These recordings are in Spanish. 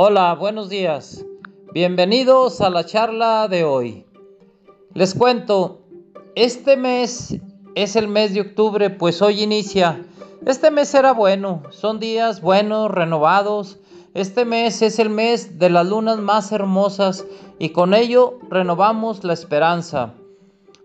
Hola, buenos días. Bienvenidos a la charla de hoy. Les cuento, este mes es el mes de octubre, pues hoy inicia. Este mes será bueno, son días buenos, renovados. Este mes es el mes de las lunas más hermosas y con ello renovamos la esperanza.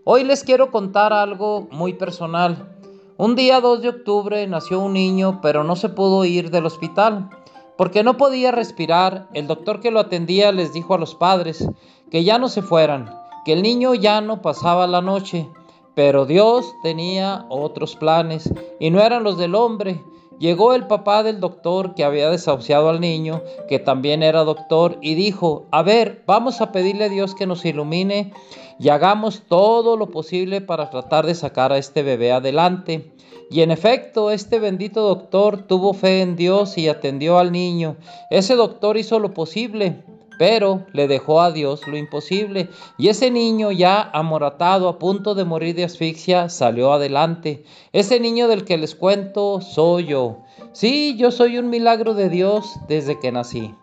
Hoy les quiero contar algo muy personal. Un día 2 de octubre nació un niño, pero no se pudo ir del hospital. Porque no podía respirar, el doctor que lo atendía les dijo a los padres que ya no se fueran, que el niño ya no pasaba la noche. Pero Dios tenía otros planes y no eran los del hombre. Llegó el papá del doctor que había desahuciado al niño, que también era doctor, y dijo, a ver, vamos a pedirle a Dios que nos ilumine y hagamos todo lo posible para tratar de sacar a este bebé adelante. Y en efecto, este bendito doctor tuvo fe en Dios y atendió al niño. Ese doctor hizo lo posible, pero le dejó a Dios lo imposible. Y ese niño ya amoratado, a punto de morir de asfixia, salió adelante. Ese niño del que les cuento soy yo. Sí, yo soy un milagro de Dios desde que nací.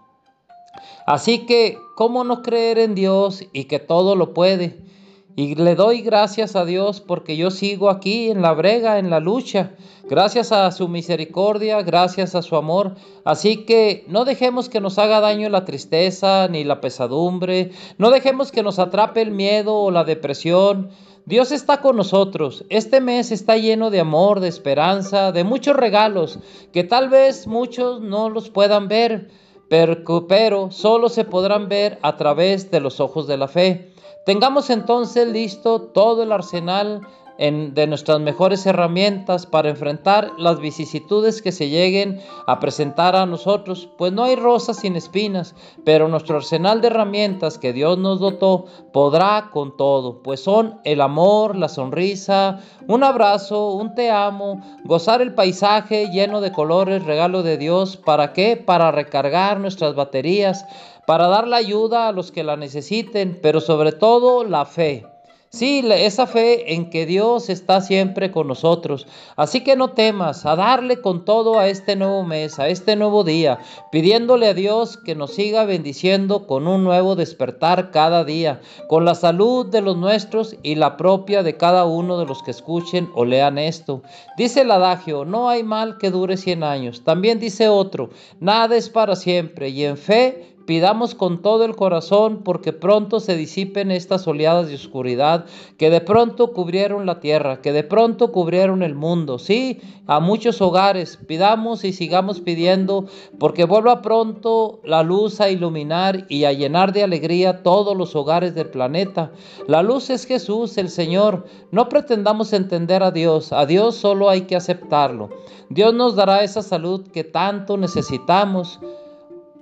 Así que, ¿cómo no creer en Dios y que todo lo puede? Y le doy gracias a Dios porque yo sigo aquí en la brega, en la lucha, gracias a su misericordia, gracias a su amor. Así que no dejemos que nos haga daño la tristeza ni la pesadumbre, no dejemos que nos atrape el miedo o la depresión. Dios está con nosotros. Este mes está lleno de amor, de esperanza, de muchos regalos que tal vez muchos no los puedan ver, pero, solo se podrán ver a través de los ojos de la fe. Tengamos entonces listo todo el arsenal de nuestras mejores herramientas para enfrentar las vicisitudes que se lleguen a presentar a nosotros, pues no hay rosas sin espinas, pero nuestro arsenal de herramientas que Dios nos dotó podrá con todo, pues son el amor, la sonrisa, un abrazo, un te amo, gozar el paisaje lleno de colores, regalo de Dios, ¿para qué? Para recargar nuestras baterías, para dar la ayuda a los que la necesiten, pero sobre todo la fe. Sí, esa fe en que Dios está siempre con nosotros. Así que no temas, a darle con todo a este nuevo mes, a este nuevo día, pidiéndole a Dios que nos siga bendiciendo con un nuevo despertar cada día, con la salud de los nuestros y la propia de cada uno de los que escuchen o lean esto. Dice el adagio, no hay mal que dure cien años. También dice otro, nada es para siempre y en fe Pidamos con todo el corazón porque pronto se disipen estas oleadas de oscuridad que de pronto cubrieron la tierra, que de pronto cubrieron el mundo. Sí, a muchos hogares pidamos y sigamos pidiendo porque vuelva pronto la luz a iluminar y a llenar de alegría todos los hogares del planeta. La luz es Jesús, el Señor. No pretendamos entender a Dios, a Dios solo hay que aceptarlo. Dios nos dará esa salud que tanto necesitamos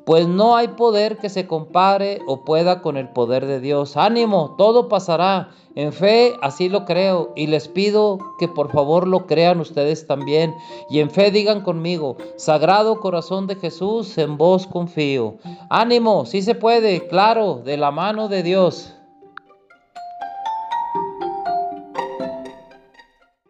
pues no hay poder que se compare o pueda con el poder de Dios. Ánimo, todo pasará. En fe así lo creo y les pido que por favor lo crean ustedes también. Y en fe digan conmigo, Sagrado Corazón de Jesús, en vos confío. Ánimo, sí se puede, claro, de la mano de Dios.